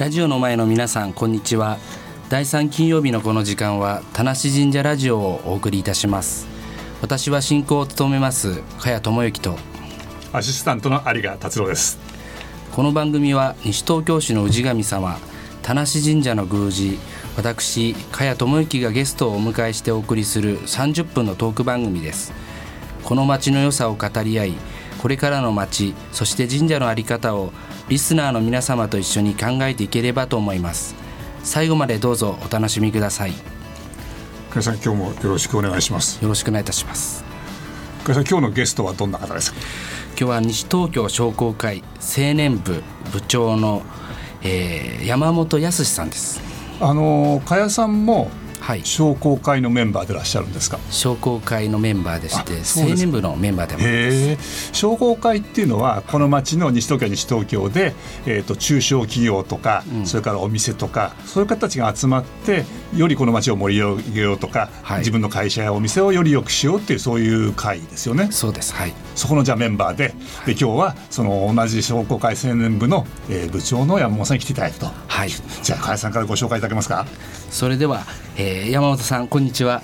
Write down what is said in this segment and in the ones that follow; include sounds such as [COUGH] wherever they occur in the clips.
ラジオの前の皆さんこんにちは。第3金曜日のこの時間は田無神社ラジオをお送りいたします。私は進行を務めます茅智之とアシスタントの有賀達郎です。この番組は西東京市の氏神様田無神社の宮司私茅智之がゲストをお迎えしてお送りする30分のトーク番組です。この町の良さを語り合いこれからの町そして神社の在り方をリスナーの皆様と一緒に考えていければと思います。最後までどうぞお楽しみください。よ加さん今日もよろしくお願いします。ろしくお願いいたします。加さん今日のゲストはどんな方ですか？今日は西東京商工会青年部部長の、えー、山本康さんです。あの加谷さんもはい。商工会のメンバーでいらっしゃるんですか？商工会のメンバーでして青年部のメンバーでも商工会っていうのはこの町の西東京西東京で、えー、と中小企業とか、それからお店とかそういう方たちが集まってよりこの町を盛り上げようとか、はい。自分の会社やお店をより良くしようっていうそういう会ですよね。そうです。はいそこのじゃあメンバーでで今日はその同じ商工会青年部の、えー部長の山本さんに来ていただいたと。はいじゃあ加谷さんからご紹介いただけますか？それでは、えー、山本さんこんにちは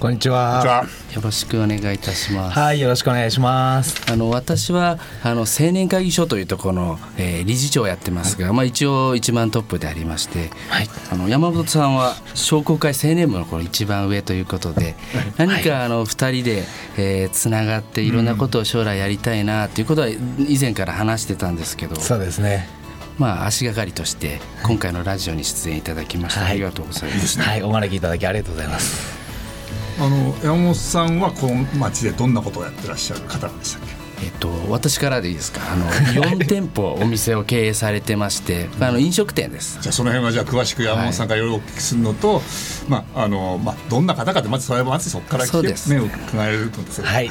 こんにちは。よろしくお願いいたしますはい、よろしくお願いします。あの私はあの青年会議所というところの、えー理事長をやってますが、まあ、一応一番トップでありまして、はいあの山本さんは商工会青年部のこの一番上ということで何かあの2人で、えーつながっていろんなことを将来やりたいなということは以前から話してたんですけど、そうですね。まあ、足がかりとして今回のラジオに出演いただきまして、はいありがとうございます。はい、お招きいただきありがとうございます。あの山本さんはこの町でどんなことをやってらっしゃる方なんでしたっけ？えっと、私からでいいですか？あの [LAUGHS] 4店舗お店を経営されてましてあの飲食店です。じゃあその辺はじゃあ詳しく山本さんからいろいろお聞きするのと、まああのまあどんな方かってまずそれはまずそこから聞けそうです。ね伺えると思うんですよはい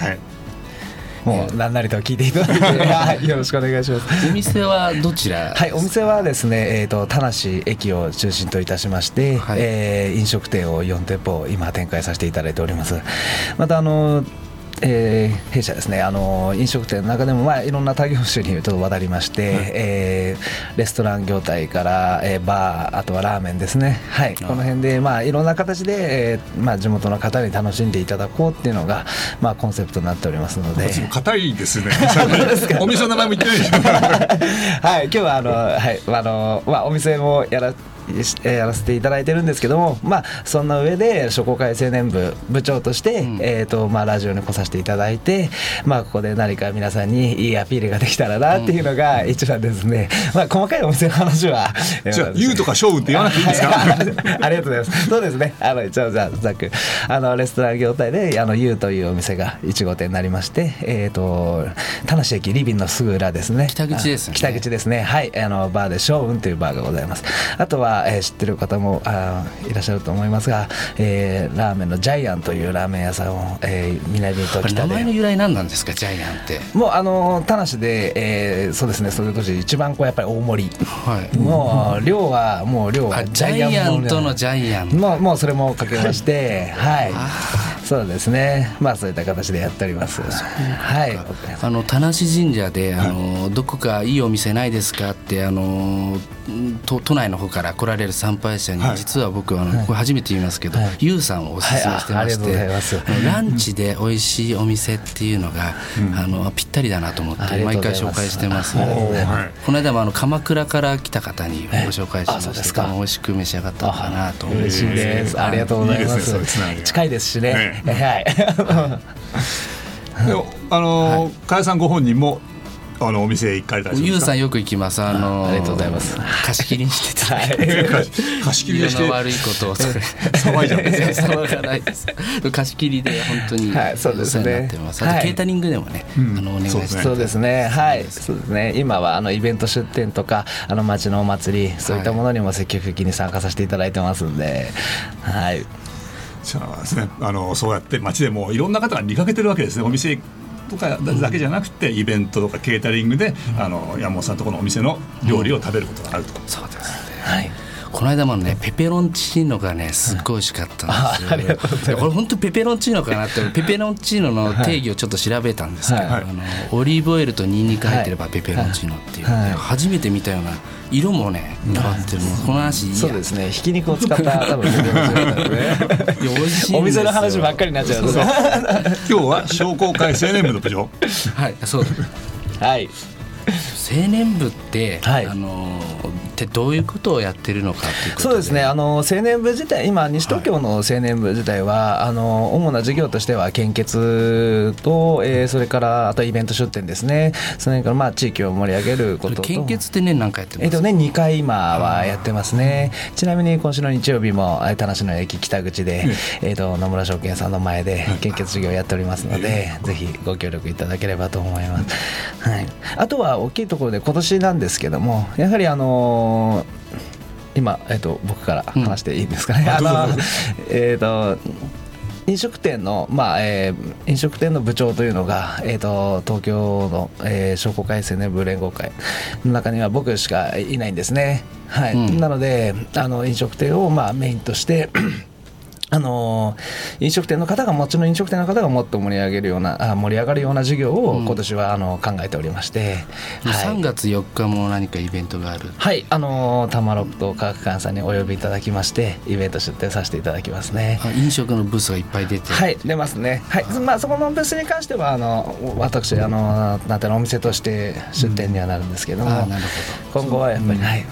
もう何なりと聞いていただいて、[LAUGHS] はい、よろしくお願いします。お店はどちら？はい、お店はですね、えー、と田無駅を中心といたしまして、はい。えー飲食店を4店舗今展開させていただいております。またあのえー弊社ですね。あの飲食店の中でも、まあ、いろんな他業種にちょ渡りまして、えーレストラン業態から、えーバーあとはラーメンですね。はい。この辺で、まあ、いろんな形で、えーまあ、地元の方に楽しんでいただこうっていうのが、まあ、コンセプトになっておりますので。硬いですね。[LAUGHS] お店の名前も言ってないでしょ。[LAUGHS] はい、今日はあの、はい、あの、まあ、お店もやら。やらせていただいてるんですけども、まあ、そんな上で商工会青年部部長として、んえーとまあ、ラジオに来させていただいて、まあ、ここで何か皆さんにいいアピールができたらなっていうのが一番ですね、まあ、細かいお店の話はじゃあ言うとか勝負って言わなくていいんですか？はい [LAUGHS] ありがとうございます。そうですね。あの一応じゃあざっくあのレストラン業態であの U というお店が1号店になりまして、えっ、と田無駅リビンのすぐ裏ですね。北口ですねあ北口ですね。はい。あのバーでショーウンというバーがございます。あとは、えー知ってる方もあいらっしゃると思いますが、えーラーメンのジャイアンというラーメン屋さんを、えー南と北で前の由来何なんですか？ジャイアンって。もうあの田無で、えーそうですねそれとして一番こうやっぱり大盛り。はい。もう量はもう量はあジャイアントのジャイアン。もうもうそれもかけまして、はい、そうですね、まあそういった形でやっております。はい、あの田無神社であのどこかいいお店ないですかってあの都都内の方から来られる参拝者に、はい。実は僕あの、これ初めて言いますけど、はい。ゆうさんをおすすめしてまして、ランチで美味しいお店っていうのが、あのぴったりだなと思って毎回紹介してます。この間もあの鎌倉から来た方にご紹介しまして、あそうですか。美味しく召し上がったのかなと思います。嬉しいです。ありがとうございまいいです近いですしね。はい。あの加谷さんご本人もあのお店へ行かれたり。ゆうさんよく行きます。あのありがとうございます貸し切りにしてて、はい。貸し切りでして色の悪いことをそれ [LAUGHS] 騒いじゃ。騒がないです。貸し切りで本当にはいそうですねお世話になってます。あはいとケータリングでもね、うんあのお願いしてそうですねそうですね。はい。そうですね。今はあのイベント出店とかあの町のお祭りそういったものにも積極的に参加させていただいてますんで、はい。じゃあですね、あのそうやって街でもいろんな方が見かけてるわけですね。お店とかだけじゃなくて、イベントとかケータリングで、あの山本さんとこのお店の料理を食べることがあると。そうですね。はい。この間もねペペロンチーノがねすっごい美味しかったんですよ、これ本当ペペロンチーノかなってペペロンチーノの定義をちょっと調べたんですけど、はい、あのオリーブオイルとニンニク入ってればペペロンチーノっていう、ね、初めて見たような色もね変わってるもこの話そうですね。ひき肉を使った [LAUGHS] 多分ペペロンチーノだね。お店の話ばっかりになっちゃう今日は商工会青年部の部長。はいそうはい。青年部って、はい、あのってどういうことをやってるのかっていうことそうですね。あの青年部自体今西東京の青年部自体は、はい、あの主な事業としては献血と、えー、それからあとイベント出店ですね。それからまあ地域を盛り上げることと。献血って年何回やってます？えっ、とね2回今はやってますね。ちなみに今週の日曜日も田無の駅北口で、えーと、野村証券さんの前で献血事業をやっておりますので、ぜひご協力いただければと思います、はい、あとは大きいところで今年なんですけどもやはりあの今、えーと、僕から話していいんですかね。うん、あのえーと飲食店の、まあえー、飲食店の部長というのが、えーと、東京の、えー、商工会青年部連合会の中には僕しかいないんですね。はい、うん、なのであの飲食店を、まあ、メインとしてあの飲食店の方がもちろん飲食店の方がもっと盛り上げるようなあ盛り上がるような事業を今年はあの考えておりまして、うん、はい、3月4日も何かイベントがある？はいあのタマロット科学館さんにお呼びいただきましてイベント出展させていただきますね。飲食のブースがいっぱい出て。はい出ますね。はい、まあそこのブースに関してはあの私あのなんていうのお店として出店にはなるんですけども、うん、なるほど。今後はやっぱり、はい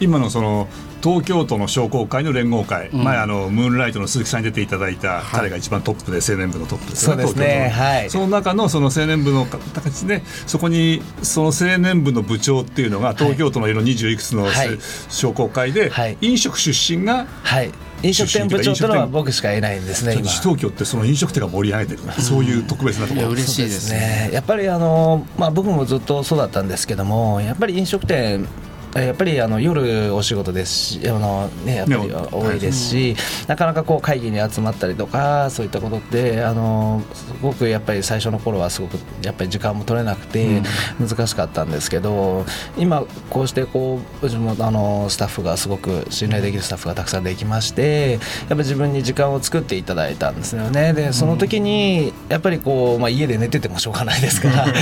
今のその東京都の商工会の連合会、うん、前あのムーンライトの鈴木さんに出ていただいた、彼が一番トップで青年部のトップですね、そうですね。はい、その中のその青年部の形でそこにその青年部の部長っていうのが東京都の色20いくつの、はい、商工会で、はい、飲食出身が、はい。飲食店部長というのは僕しかいないんですね今。東京ってその飲食店が盛り上げてる、そういう特別なところ。嬉しいですね。やっぱりあの、まあ、僕もずっとそうだったんですけどもやっぱり飲食店やっぱりあの夜お仕事ですしあの、ね、やっぱり多いですし、なかなかこう会議に集まったりとかそういったことってあのすごくやっぱり最初の頃はすごくやっぱり時間も取れなくて難しかったんですけど、今こうしてこううちもあのスタッフがすごく信頼できるスタッフがたくさんできましてやっぱり自分に時間を作っていただいたんですよね。でその時にやっぱりこう、まあ、家で寝ててもしょうがないですから。[LAUGHS]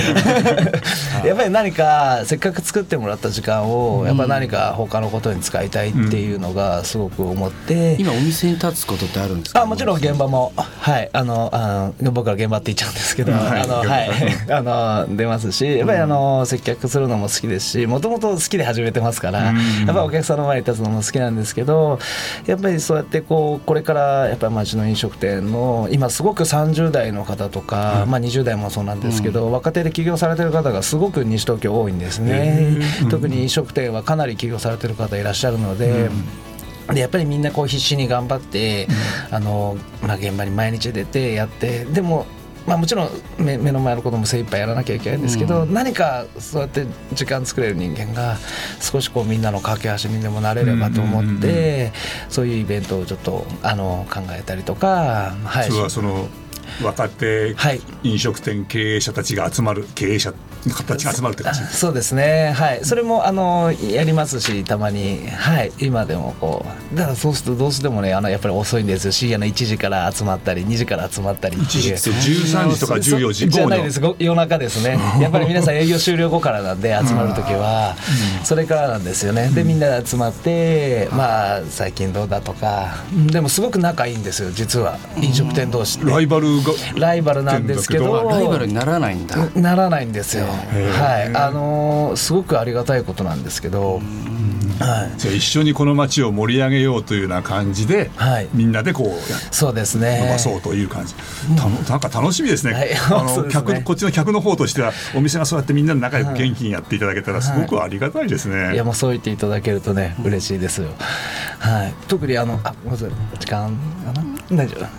[LAUGHS] やっぱり何かせっかく作ってもらった時間をやっぱ何か他のことに使いたいっていうのがすごく思って、今お店に立つことってあるんですか？あもちろん現場も。はい。あのあの僕は現場って言っちゃうんですけど、あのはい。あの [LAUGHS] 出ますしやっぱりあの接客するのも好きですしもともと好きで始めてますから、やっぱお客さんの前に立つのも好きなんですけどやっぱりそうやってこうこれからやっぱり町の飲食店の今すごく30代の方とか、まあ、20代もそうなんですけど、若手で起業されてる方がすごく西東京多いんですね。特に飲食店はかなり起業されてる方いらっしゃるので。でやっぱりみんなこう必死に頑張って、うん、あのまあ、現場に毎日出てやってでもまあ、もちろん目目の前のことも精一杯やらなきゃいけないんですけど、うん、何かそうやって時間作れる人間が少しこうみんなの架け橋にでもなれればと思って、そういうイベントをちょっとあの考えたりとか、はい、それはその若手飲食店経営者たちが集まる経営者の方たちが集まるって感じそうですね。はい。それもあのやりますしたまに。はい。今でもこう。だからそうするとどうしてもねあのやっぱり遅いんですよ。深夜の1時から集まったり2時から集まったり1時って13時とか14時。じゃないです。夜中ですね。[LAUGHS] やっぱり皆さん営業終了後からなんで集まる時はそれからなんですよね。でみんなで集まってまあ最近どうだとか。でもすごく仲いいんですよ実は。飲食店同士ライバルが。ライバルなんですけど。ライバルにならないんだ。ならないんですよはい。あのすごくありがたいことなんですけどはい、じゃあ一緒にこの街を盛り上げようというような感じで、はい、みんなでこうそうですね。伸ばそうという感じ、たなんか楽しみですね,、はい、あの [LAUGHS] 客こっちの客の方としてはお店がそうやってみんなで仲良く元気にやっていただけたらすごくありがたいですね、い、やもうそう言っていただけるとね嬉しいですよ、はい、特にあのあまず時間かな？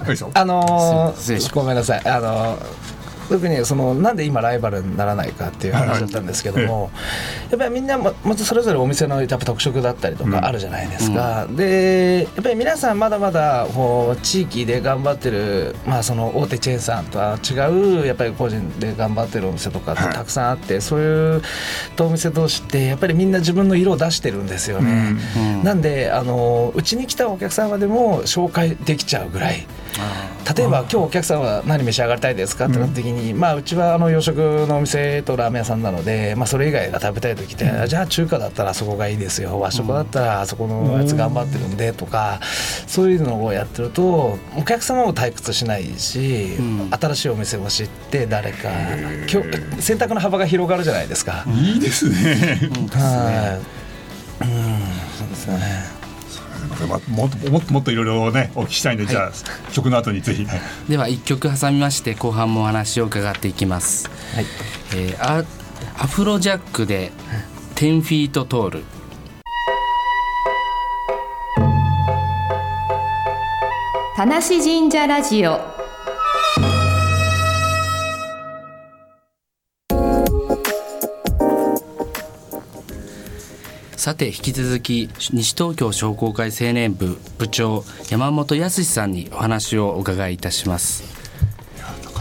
大丈夫。あのー、ごめんなさい。あのー特にそのなんで今ライバルにならないかっていう話だったんですけども、やっぱりみんなままずそれぞれお店のやっぱ特色だったりとかあるじゃないですか、でやっぱり皆さんまだまだこう地域で頑張ってる、まあ、その大手チェーンさんとは違うやっぱり個人で頑張ってるお店とかってたくさんあって、そういうお店同士ってやっぱりみんな自分の色を出してるんですよね、うん。なんであのうちに来たお客様でも紹介できちゃうぐらい例えば今日お客さんは何召し上がりたいですかってなった時に、まあうちはあの洋食のお店とラーメン屋さんなので、まあ、それ以外が食べたい時って、じゃあ中華だったらそこがいいですよ。和食だったらあそこのやつ頑張ってるんでとか、そういうのをやってるとお客様も退屈しないし、ん。新しいお店を知って誰か今日選択の幅が広がるじゃないですか。いいですね。はい、うんそうですねまあもっともっともっといろいろねお聞きしたいんで、じゃあ曲の後にぜひ、はい。では一曲挟みまして後半もお話を伺っていきます、はい。えーアアフロジャックで「10フィート通る」田無神社ラジオさて引き続き西東京商工会青年部部長山本康さんにお話をお伺いいたします。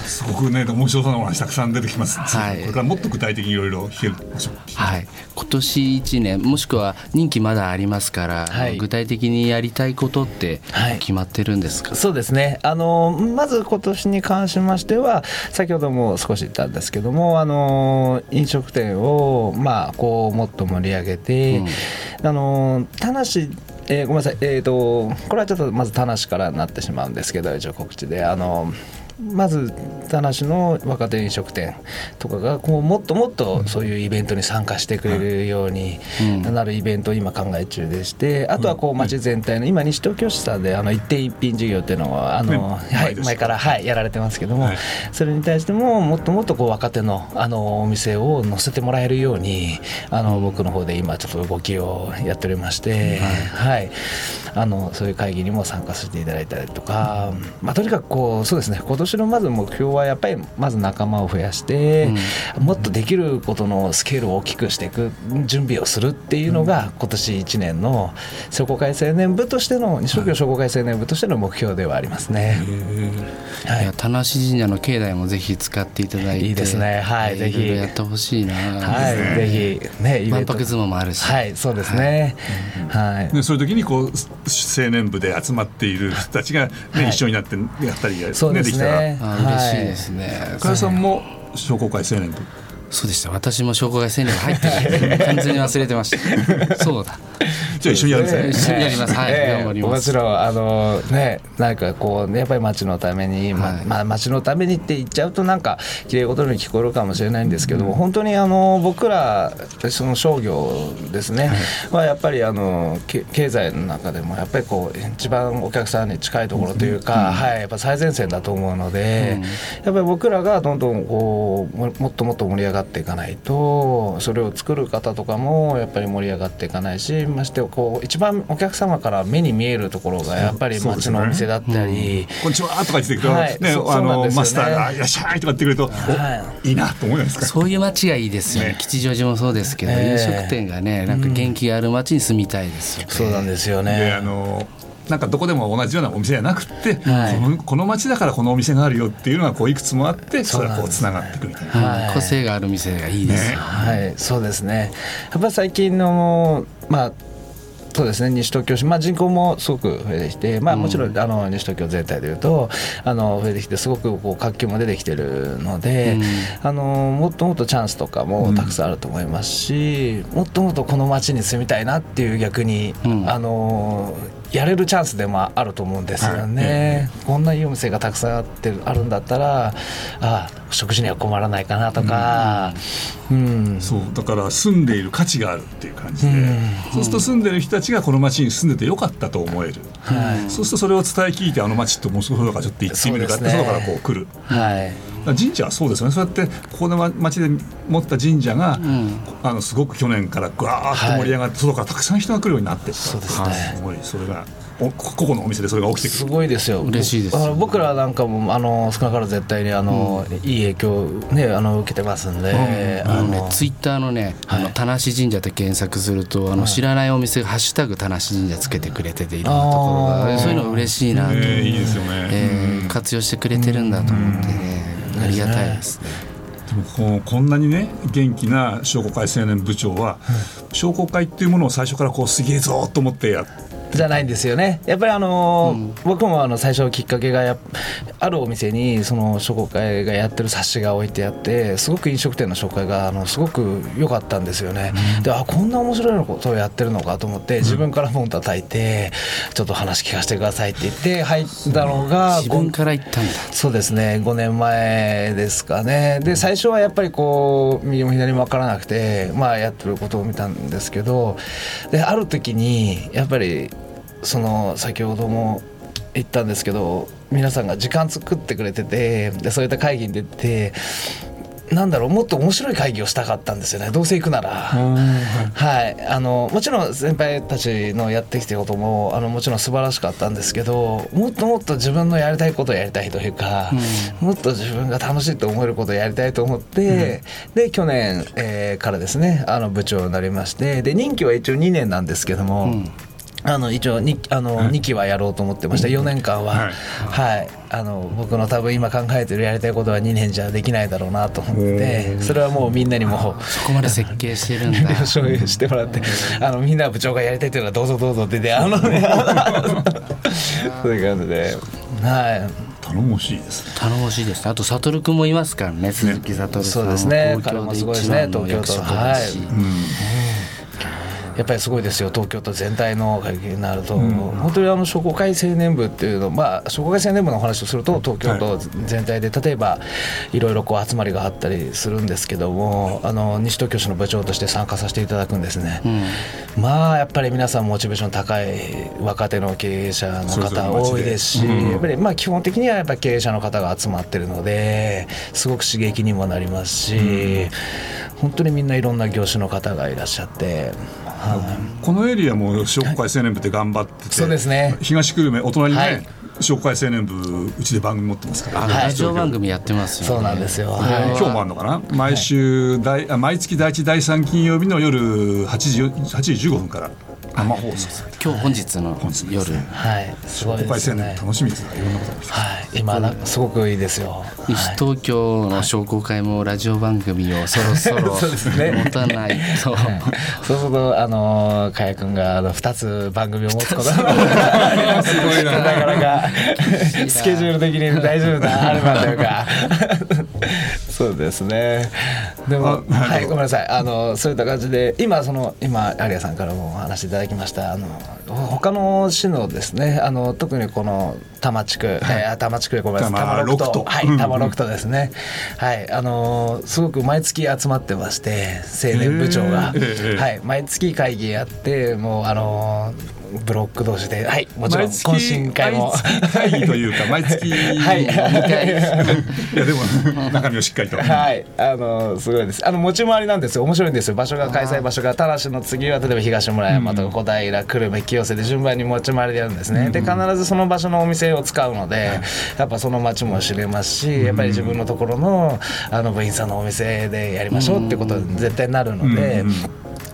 すごくね面白そうなお話たくさん出てきます、はい。これからもっと具体的にいろいろ聞けましょう。はい。今年1年もしくは任期まだありますから、はい。具体的にやりたいことってはい決まってるんですか、そうですね。あのまず今年に関しましては先ほども少し言ったんですけどもあの飲食店を、まあ、こうもっと盛り上げて、あの田無えーごめんなさい、えー、とこれはちょっとまず田無からになってしまうんですけど一応告知で。あのまず田無の若手飲食店とかがこうもっともっとそういうイベントに参加してくれるようにうんなるイベントを今考え中でしてあとはこう町全体の今西東京市さんであの一点一品事業っていうのをあの、ねはい、前から、はい、やられてますけども、はい。それに対してももっともっとこう若手のあのお店を載せてもらえるようにあの僕の方で今ちょっと動きをやっておりまして、はい。あのそういう会議にも参加させていただいたりとか、まあ、とにかくこうそうですね。今年のまず目標はやっぱりまず仲間を増やして、もっとできることのスケールを大きくしていく準備をするっていうのが今年1年の商工会青年部としての西東京商工会青年部としての目標ではありますね。はい。いや田無神社の境内もぜひ使っていただいていいですね。はいえーぜひ。やってほしいな、はい、ぜひね、イベント。万博相撲もあるし。はい、そうですね。はい。でそういう時にこう青年部で集まっている人たちが、ねはい。一緒になってやったり、ね、そうですできたら。嬉しいですね、加谷さんも商工会青年部そうでした。私も商工会青年部入ってる完全に忘れてました。[LAUGHS] そうだ。じゃあ一緒にやるんですね。一緒にやります。はい。ええ。頑張ります。もちろんあのねなんかこうねやっぱり町のために、まはい。まあ町のためにって言っちゃうとなんか綺麗事に聞こえるかもしれないんですけども、本当にあの僕らその商業ですね、はやっぱりあのけ経済の中でもやっぱりこう一番お客さんに近いところというか、はい。やっぱ最前線だと思うので、やっぱり僕らがどんどんこうももっともっと盛り上がっていかないとそれを作る方とかもやっぱり盛り上がっていかないしましてこう一番お客様から目に見えるところがやっぱりそうですね町のお店だったり。こんにちはとか言ってくると、ね、はいそうあそうなんですよね。のマスターがいらっしゃいとか言ってくれると、はい。いいなと思うじゃないですか。そういう街がいいですよね。ね。吉祥寺もそうですけど、ええ。飲食店がねなんか元気がある街に住みたいですよね、そうなんですよでね。あのなんかどこでも同じようなお店じゃなくて、はい。このこの町だからこのお店があるよっていうのがこういくつもあってそれがこうつながっていくみたいな。う。んはい。個性がある店がいいです。よ、はい、そうですね。やっぱり最近のまあそうですね。西東京市、まあ、人口もすごく増えてきて、まあ、もちろん、あの西東京全体でいうとあの増えてきてすごくこう活気も出てきてるので、あのもっともっとチャンスとかもたくさんあると思いますし、もっともっとこの街に住みたいなっていう逆に、うん。あのやれるチャンスでもあると思うんですよね。こんないいお店がたくさんあってあるんだったらあ食事には困らないかなとか、うん。そうだから住んでいる価値があるっていう感じで、うん。そうすると住んでる人たちがこの町に住んでてよかったと思える、はい。そうするとそれを伝え聞いてあの町って面白そうだからちょっと行ってみるかってね。外からこう来る。はい神社はそうですよね。そうやってここの町で持った神社が、ん。あのすごく去年からぐわーっと盛り上がって、外からたくさん人が来るようになってった。そうですね。すごい。それがお個々のお店でそれが起きてくするごいですよ。嬉しいですあの僕らなんかもあの少なからず絶対にあの、いい影響ねあの受けてますんで、ああのねのツイッターのね、あの田無神社で検索すると、あの知らないお店がハッシュタグ田無神社つけてくれてて、いろんなところが、そういうの嬉しいなと、えーいいですよね、えー活用してくれてるんだと思ってね、ありがたいですね。でもこうこんなにね元気な商工会青年部長は、商工会っていうものを最初からこうすげえぞと思ってやっじゃないんですよね。やっぱりあのー僕もあの最初きっかけがあるお店にその商工会がやってる冊子が置いてあってすごく飲食店の紹介があのすごく良かったんですよね、であこんな面白いことをやってるのかと思って自分から門叩いてちょっと話聞かせてくださいって言って入ったのが自分から言ったんだ。そうですね。5年前ですかね。で最初はやっぱりこう右も左も分からなくてまあやってることを見たんですけどである時にやっぱりその先ほども言ったんですけど皆さんが時間作ってくれててでそういった会議に出てなんだろうもっと面白い会議をしたかったんですよね。どうせ行くなら。はい、あのもちろん先輩たちのやってきたこともあのもちろん素晴らしかったんですけどもっともっと自分のやりたいことをやりたいというか、もっと自分が楽しいと思えることをやりたいと思って、で去年、えーからですねあの部長になりましてで任期は一応2年なんですけども。あの一応にあの2期はやろうと思ってました。4年間は。はい。はい、あの僕の多分今考えてるやりたいことは2年じゃできないだろうなと思って。それはもうみんなにも。そこまで設計してるんだ。承認してもらって、あのみんな部長がやりたいというのはどうぞどうぞって言って、あのね、[LAUGHS] そういう感じで、はい。頼もしいですね。頼もしいです。ね。あと悟君もいますからね、鈴木悟さん。そうですね。東京彼もすごいですね。一番の役職だし。東京都やっぱりすごいですよ、東京都全体の会議になると、本当にあの商工会青年部っていうの、まあ、商工会青年部のお話をすると、東京都全体で、例えばいろいろこう集まりがあったりするんですけども、あの西東京市の部長として参加させていただくんですね。まあやっぱり皆さんモチベーション高い若手の経営者の方多いですし、やっぱりまあ基本的にはやっぱり経営者の方が集まってるのですごく刺激にもなりますし、本当にみんないろんな業種の方がいらっしゃって、はい。このエリアも商工会青年部って頑張ってて、そうですね。東久留米お隣にね、はい。商工会青年部うちで番組持ってますから、ラジオ番組やってますよね。そうなんですよ。今日もあるのかな？毎週第、あ毎月第1第3金曜日の夜8時8時15分から生放送されて今日本日の夜、はい、すごいですね。楽しみですね。いろんなことがはい、今なすごくいいですよ。西東京の商工会もラジオ番組をそろそろそうですね。持たないと。そうするとあの加谷君があの2つ番組を持つこと。がすごいな。なかなかスケジュール的に大丈夫なあれなんというかそうですねでもあはいごめんなさい。あのそういった感じで今その今有谷さんからもお話しいただきました。あの他の市のですねあの特にこの多摩地区、えー多摩地区でごめんなさい多摩六六都。都。はい多摩六都ですね。はいあのすごく毎月集まってまして青年部長が。はい毎月会議やってもうあのブロック同士ではいもちろん懇親会も。会議というか [LAUGHS] 毎月はい。[LAUGHS] いやでも中身をしっかりと。はい、あのすごいです。あの持ち回りなんですよ。面白いんですよ。場所が開催場所が田無の次は例えば東村山とか小平、久留米、清瀬で順番に持ち回りでやるんですね。で必ずその場所のお店を使うので、やっぱその町も知れますし、やっぱり自分のところのあの部員さんのお店でやりましょうってことに絶対なるので。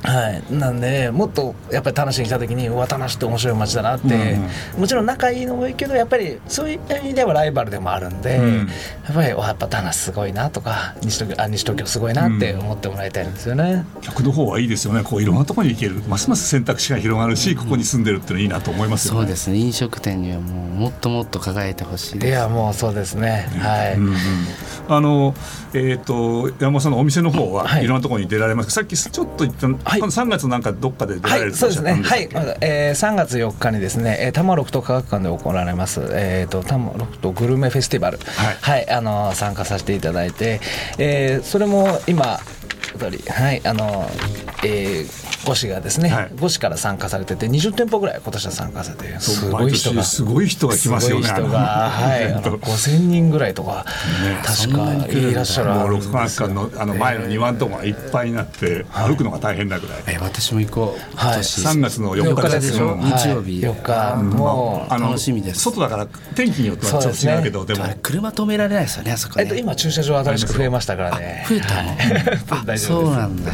はい、なんでもっとやっぱり田無に来た時にうわ田無って面白い街だなって、もちろん仲いいのもいいけどやっぱりそういった意味ではライバルでもあるんで、ん。やっぱりわやっぱ田無すごいなとか西東京あ西東京すごいなって思ってもらいたいんですよね。逆の方はいいですよね。こういろんなところに行ける。ますます選択肢が広がるしここに住んでるっていうのはいいなと思いますよね。そうですね飲食店にはもうもっともっと輝いてほしいいです。やもうそうですね。はい。うんうん。あのえっ、と山本さんのお店の方ははい。いろんなところに出られます。さっきちょっと言った、はい。3月なんかどっかで出らはれるい、そうですね。はい、えー、3月4日にですね、えー、多摩六都科学館で行われます、えー、と多摩六都グルメフェスティバル、はい。あの参加させていただいて、えー、それも今、はい、あの、えー5市がですね、はい。5市から参加されてて20店舗ぐらい今年は参加されてすごい人がすごい人が来ますよねすごい人が、はい、あの5000人ぐらいとか、確かいらっしゃるもうんです六月間のあの前の庭のとこがいっぱいになって歩くのが大変なぐらい。え私も行こう。今はい。年、3月の4日ですでしょう。ん日曜日。4日。もう、あの楽しみです。外だから天気によってはちょっと違うけどでも。車止められないですよねあそこね。えっと、今駐車場新しく増えましたからね。増えたの、[LAUGHS] あ [LAUGHS] 大丈夫です。そうなんだ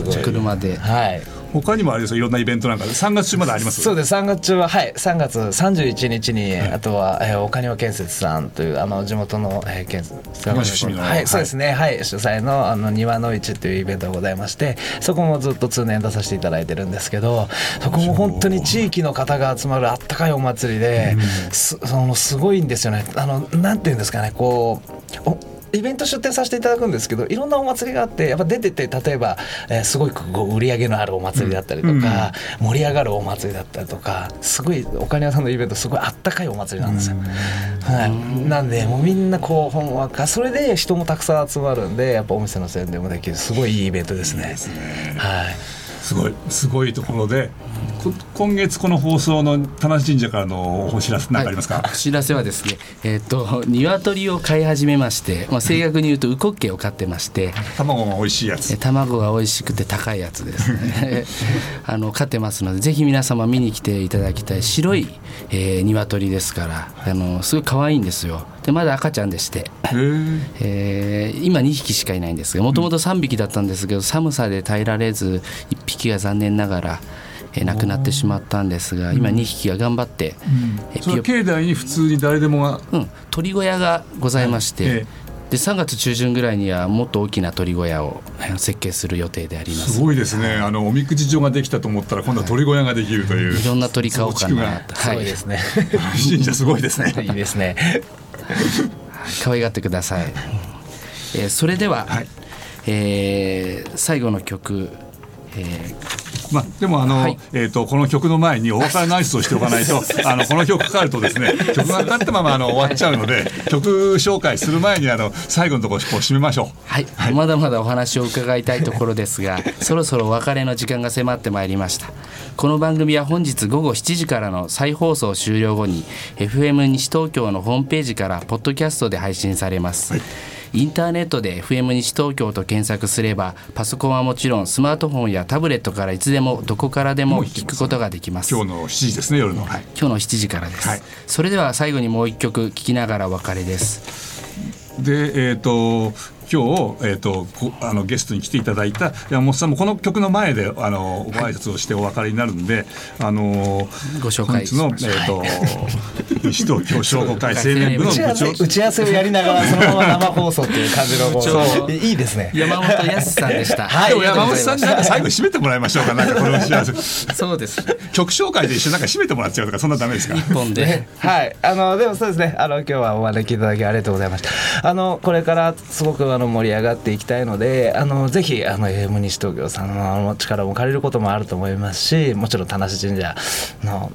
すごい車で。はい。他にもあれですよいろんなイベントなんか。で3月中まであります？そうです。3月中ははい。3月31日に、あとは、えー、岡庭建設さんというあの地元の、えー、建設はい、そうですね。はい。主催のあの庭の市というイベントがございましてそこもずっと通年出させていただいてるんですけどそこも本当に地域の方が集まるあったかいお祭りで、すそのすごいんですよね。あのなんていうんですかね。こうおイベント出店させていただくんですけどいろんなお祭りがあってやっぱ出てて例えば、えーすごいこう売り上げのあるお祭りだったりとか、盛り上がるお祭りだったりとかすごい岡庭さんのイベントすごいあったかいお祭りなんですよ。はい、なんでもうみんなこうほんわかそれで人もたくさん集まるんでやっぱお店の宣伝もできる。すごいいいイベントですね。はい。すごいすごいところでこ今月この放送の田無神社からのお知らせ何かありますか、はい。お知らせはですねえっ、と鶏を飼い始めまして、まあ、正確に言うとウコッケを飼ってまして、卵が美味しいやつ。え卵が美味しくて高いやつですね。[LAUGHS] あの飼ってますのでぜひ皆様見に来ていただきたい白い、えー、鶏ですからあのすごい可愛いんですよ。でまだ赤ちゃんでして、[LAUGHS] えー今2匹しかいないんですがもともと3匹だったんですけど寒さで耐えられず1匹が残念ながら、えー亡くなってしまったんですが今2匹が頑張って、えーそれはピヨ。境内に普通に誰でもが。うん、鳥小屋がございまして、ええ。で3月中旬ぐらいにはもっと大きな鳥小屋をえー設計する予定であります。すごいですね。あのおみくじ場ができたと思ったら今度は鳥小屋ができるという。いろんな鳥買おうかなと、すはい。ごいですね。[LAUGHS] 神社すごいですね。いいですね。[LAUGHS] 可愛がってください、えーそれでは、はい。えー最後の曲、えまあ、でもあの、はい。えー、とこの曲の前にお別れの挨拶をしておかないと [LAUGHS] あのこの曲かかるとですね曲がかかったままあの終わっちゃうので曲紹介する前にあの最後のところ締めましょう。ーはい、まだまだお話を伺いたいところですが [LAUGHS] そろそろお別れの時間が迫ってまいりました。この番組は本日午後7時からの再放送終了後に FM 西東京のホームページからポッドキャストで配信されます、インターネットで FM 西東京と検索すればパソコンはもちろんスマートフォンやタブレットからいつでもどこからでも聞くことができます。今日の7時ですね夜の、はい、今日の7時からです、はい。それでは最後にもう一曲聴きながらお別れです。でえっ、と今日、えー、とこあのゲストに来ていただいた山本さんもこの曲の前であのご挨拶をしてお別れになるんで、あのご紹介の、えーと西東京商工会青年部の部打ち合わせ長打ち合わせをやりながらそのまま生放送っていう感じのこうそういいですね。山本康さんでした。[LAUGHS] はい。でも山本さんになんか最後締めてもらいましょうかなんかこの幸せ。そうです。曲紹介で一緒になんか締めてもらっちゃうとかそんなダメですか？一本で。はい、あのでもそうですね。あの今日はお招きいただきありがとうございました。あのこれからすごくあの盛り上がっていきたいので、あのぜひあの AM 西東京さんの力も借りることもあると思いますし、もちろん田無神社の。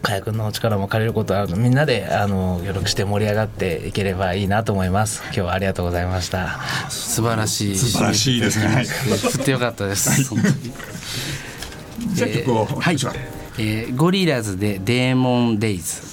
かやくんのお力も借りることはあるのでみんなであの協力して盛り上がっていければいいなと思います。今日はありがとうございました。素晴らしい。素晴らしいですね。はい振ってよかったです、本当に。じゃあ曲をお願はいえーゴリラズでデーモンデイズ